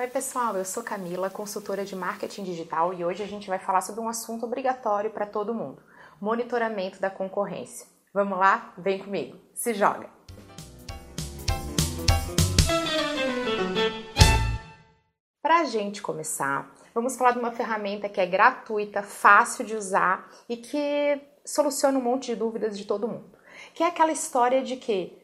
Oi, pessoal, eu sou Camila, consultora de marketing digital e hoje a gente vai falar sobre um assunto obrigatório para todo mundo: monitoramento da concorrência. Vamos lá? Vem comigo, se joga! Para a gente começar, vamos falar de uma ferramenta que é gratuita, fácil de usar e que soluciona um monte de dúvidas de todo mundo. Que é aquela história de que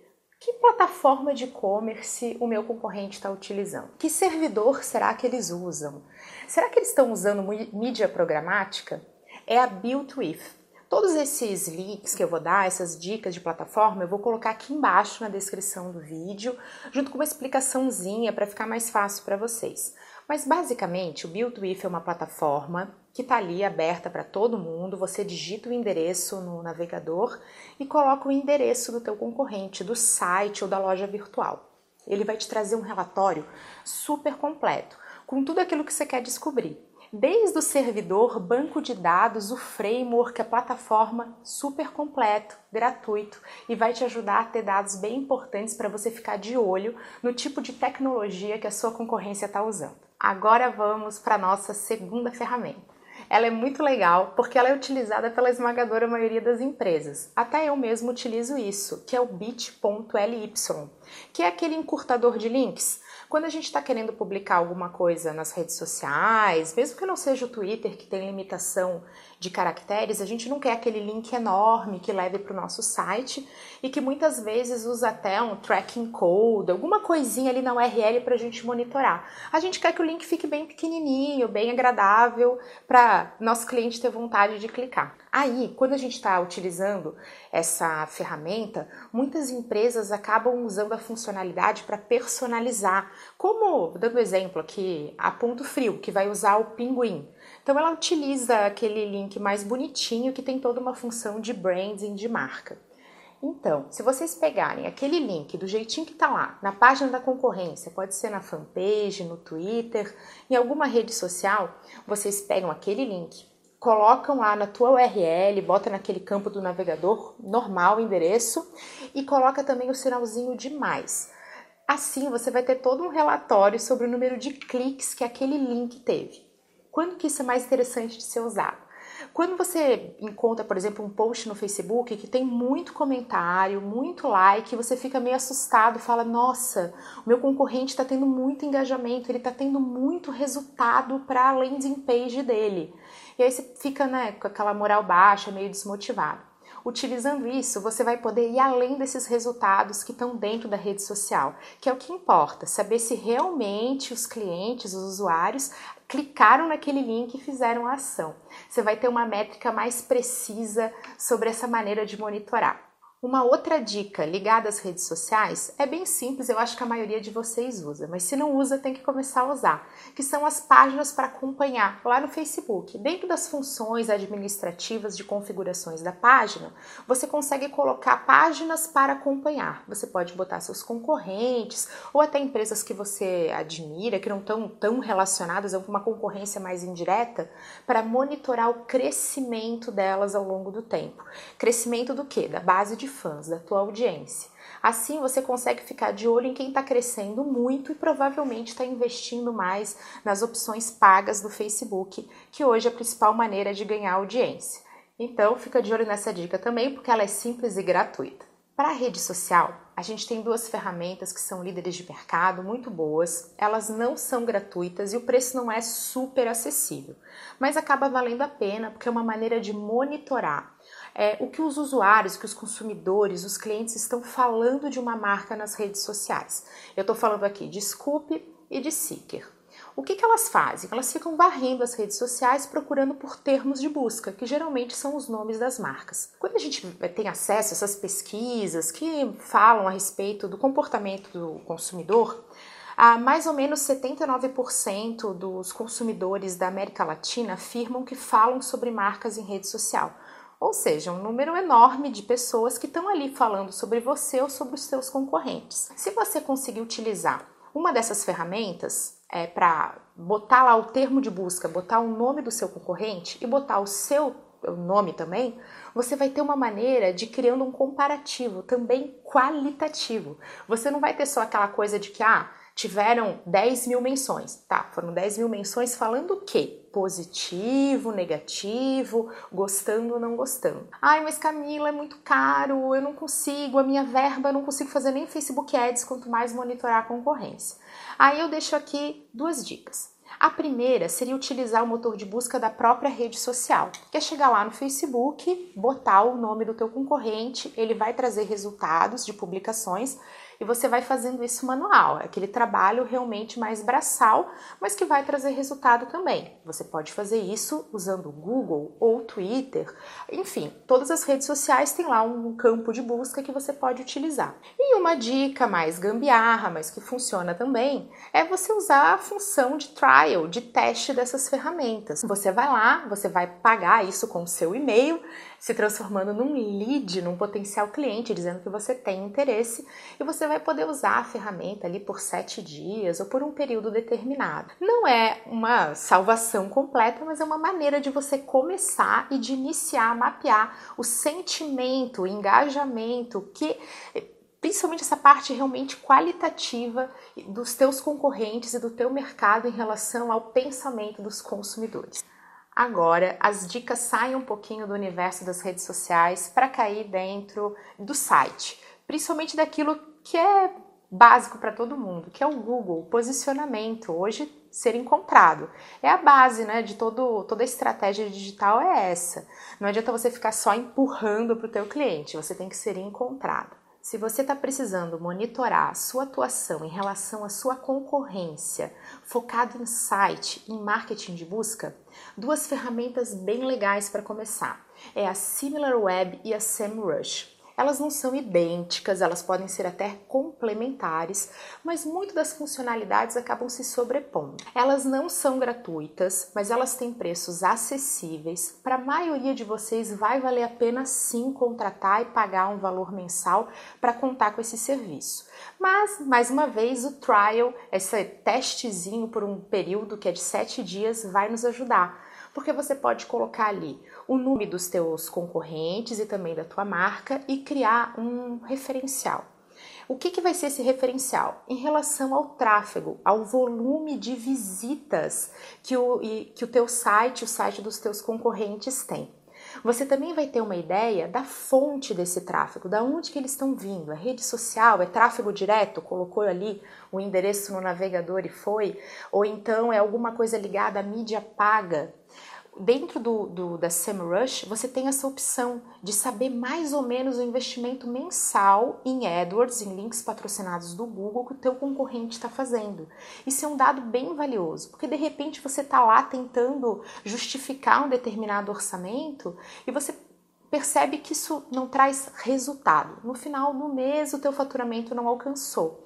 que plataforma de e-commerce o meu concorrente está utilizando? Que servidor será que eles usam? Será que eles estão usando mídia programática? É a Built With. Todos esses links que eu vou dar, essas dicas de plataforma, eu vou colocar aqui embaixo na descrição do vídeo, junto com uma explicaçãozinha para ficar mais fácil para vocês. Mas basicamente, o Build With é uma plataforma que está ali aberta para todo mundo. Você digita o endereço no navegador e coloca o endereço do teu concorrente, do site ou da loja virtual. Ele vai te trazer um relatório super completo, com tudo aquilo que você quer descobrir. Desde o servidor, banco de dados, o framework, a plataforma, super completo, gratuito e vai te ajudar a ter dados bem importantes para você ficar de olho no tipo de tecnologia que a sua concorrência está usando. Agora vamos para a nossa segunda ferramenta. Ela é muito legal porque ela é utilizada pela esmagadora maioria das empresas. Até eu mesmo utilizo isso, que é o bit.ly, que é aquele encurtador de links quando a gente está querendo publicar alguma coisa nas redes sociais, mesmo que não seja o Twitter, que tem limitação de caracteres, a gente não quer aquele link enorme que leve para o nosso site e que muitas vezes usa até um tracking code, alguma coisinha ali na URL para a gente monitorar. A gente quer que o link fique bem pequenininho, bem agradável para nosso cliente ter vontade de clicar. Aí, quando a gente está utilizando essa ferramenta, muitas empresas acabam usando a funcionalidade para personalizar. Como, dando exemplo aqui, a Ponto Frio, que vai usar o Pinguim. Então, ela utiliza aquele link mais bonitinho que tem toda uma função de branding de marca. Então, se vocês pegarem aquele link do jeitinho que está lá, na página da concorrência, pode ser na fanpage, no Twitter, em alguma rede social, vocês pegam aquele link, colocam lá na tua URL, bota naquele campo do navegador normal o endereço e coloca também o sinalzinho de mais. Assim você vai ter todo um relatório sobre o número de cliques que aquele link teve. Quando que isso é mais interessante de ser usado? Quando você encontra, por exemplo, um post no Facebook que tem muito comentário, muito like, você fica meio assustado, fala: Nossa, o meu concorrente está tendo muito engajamento, ele está tendo muito resultado para a landing page dele. E aí você fica né, com aquela moral baixa, meio desmotivado. Utilizando isso, você vai poder ir além desses resultados que estão dentro da rede social, que é o que importa, saber se realmente os clientes, os usuários, clicaram naquele link e fizeram a ação. Você vai ter uma métrica mais precisa sobre essa maneira de monitorar. Uma outra dica ligada às redes sociais é bem simples, eu acho que a maioria de vocês usa, mas se não usa, tem que começar a usar, que são as páginas para acompanhar lá no Facebook. Dentro das funções administrativas de configurações da página, você consegue colocar páginas para acompanhar. Você pode botar seus concorrentes ou até empresas que você admira, que não estão tão relacionadas a uma concorrência mais indireta, para monitorar o crescimento delas ao longo do tempo. Crescimento do que? Da base de fãs, da tua audiência. Assim você consegue ficar de olho em quem está crescendo muito e provavelmente está investindo mais nas opções pagas do Facebook, que hoje é a principal maneira de ganhar audiência. Então fica de olho nessa dica também, porque ela é simples e gratuita. Para a rede social, a gente tem duas ferramentas que são líderes de mercado muito boas. Elas não são gratuitas e o preço não é super acessível, mas acaba valendo a pena porque é uma maneira de monitorar é, o que os usuários, que os consumidores, os clientes estão falando de uma marca nas redes sociais. Eu estou falando aqui de Scoop e de Seeker. O que, que elas fazem? Elas ficam varrendo as redes sociais procurando por termos de busca, que geralmente são os nomes das marcas. Quando a gente tem acesso a essas pesquisas que falam a respeito do comportamento do consumidor, ah, mais ou menos 79% dos consumidores da América Latina afirmam que falam sobre marcas em rede social. Ou seja, um número enorme de pessoas que estão ali falando sobre você ou sobre os seus concorrentes. Se você conseguir utilizar uma dessas ferramentas é, para botar lá o termo de busca, botar o nome do seu concorrente e botar o seu nome também, você vai ter uma maneira de criando um comparativo também qualitativo. Você não vai ter só aquela coisa de que ah, tiveram 10 mil menções. Tá, foram 10 mil menções falando o quê? Positivo, negativo, gostando ou não gostando. Ai, mas Camila, é muito caro, eu não consigo, a minha verba, eu não consigo fazer nem Facebook Ads, quanto mais monitorar a concorrência. Aí eu deixo aqui duas dicas. A primeira seria utilizar o motor de busca da própria rede social, que é chegar lá no Facebook, botar o nome do teu concorrente, ele vai trazer resultados de publicações e você vai fazendo isso manual. É aquele trabalho realmente mais braçal, mas que vai trazer resultado também. Você pode fazer isso usando o Google ou Twitter, enfim, todas as redes sociais têm lá um campo de busca que você pode utilizar. E uma dica mais gambiarra, mas que funciona também, é você usar a função de trial, de teste dessas ferramentas. Você vai lá, você vai pagar isso com o seu e-mail, se transformando num lead, num potencial cliente, dizendo que você tem interesse e você vai poder usar a ferramenta ali por sete dias ou por um período determinado. Não é uma salvação completa, mas é uma maneira de você começar e de iniciar a mapear o sentimento, o engajamento que principalmente essa parte realmente qualitativa dos teus concorrentes e do teu mercado em relação ao pensamento dos consumidores. Agora, as dicas saem um pouquinho do universo das redes sociais para cair dentro do site, principalmente daquilo que é básico para todo mundo, que é o Google, posicionamento, hoje ser encontrado. É a base, né, de todo, toda a estratégia digital é essa. Não adianta você ficar só empurrando para o teu cliente, você tem que ser encontrado. Se você está precisando monitorar a sua atuação em relação à sua concorrência, focado em site, em marketing de busca, duas ferramentas bem legais para começar é a SimilarWeb e a SEMrush. Elas não são idênticas, elas podem ser até complementares, mas muito das funcionalidades acabam se sobrepondo. Elas não são gratuitas, mas elas têm preços acessíveis. Para a maioria de vocês vai valer a pena sim contratar e pagar um valor mensal para contar com esse serviço. Mas, mais uma vez, o trial, esse testezinho por um período que é de sete dias, vai nos ajudar porque você pode colocar ali o nome dos teus concorrentes e também da tua marca e criar um referencial. O que, que vai ser esse referencial? Em relação ao tráfego, ao volume de visitas que o, que o teu site, o site dos teus concorrentes tem. Você também vai ter uma ideia da fonte desse tráfego, da onde que eles estão vindo. É rede social, é tráfego direto, colocou ali o endereço no navegador e foi, ou então é alguma coisa ligada à mídia paga, dentro do, do, da SEMrush, você tem essa opção de saber mais ou menos o investimento mensal em AdWords, em links patrocinados do Google, que o teu concorrente está fazendo. Isso é um dado bem valioso, porque de repente você está lá tentando justificar um determinado orçamento e você percebe que isso não traz resultado. No final do mês, o teu faturamento não alcançou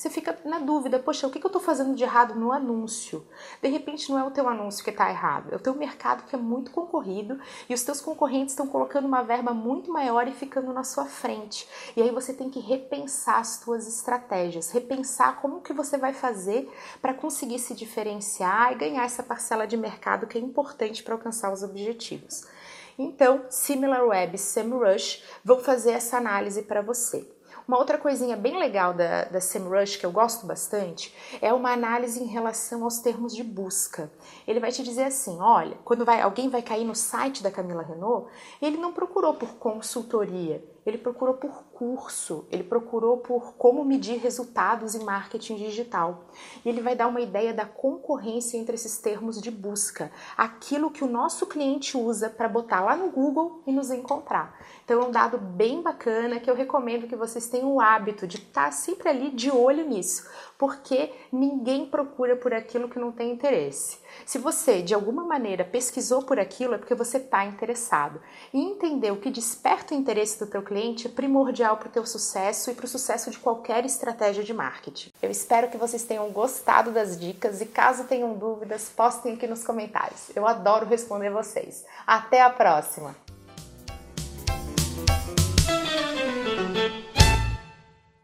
você fica na dúvida, poxa, o que eu estou fazendo de errado no anúncio? De repente não é o teu anúncio que está errado, é o teu mercado que é muito concorrido e os teus concorrentes estão colocando uma verba muito maior e ficando na sua frente. E aí você tem que repensar as tuas estratégias, repensar como que você vai fazer para conseguir se diferenciar e ganhar essa parcela de mercado que é importante para alcançar os objetivos. Então, SimilarWeb e SEMrush vão fazer essa análise para você. Uma outra coisinha bem legal da, da SEMrush que eu gosto bastante é uma análise em relação aos termos de busca. Ele vai te dizer assim, olha, quando vai, alguém vai cair no site da Camila Renault, ele não procurou por consultoria, ele procurou por curso, ele procurou por como medir resultados em marketing digital. E ele vai dar uma ideia da concorrência entre esses termos de busca, aquilo que o nosso cliente usa para botar lá no Google e nos encontrar. Então é um dado bem bacana que eu recomendo que vocês tenham o hábito de estar sempre ali de olho nisso, porque ninguém procura por aquilo que não tem interesse. Se você de alguma maneira pesquisou por aquilo, é porque você está interessado. E entender o que desperta o interesse do teu cliente é primordial para o teu sucesso e para o sucesso de qualquer estratégia de marketing. Eu espero que vocês tenham gostado das dicas e caso tenham dúvidas, postem aqui nos comentários. Eu adoro responder vocês. Até a próxima!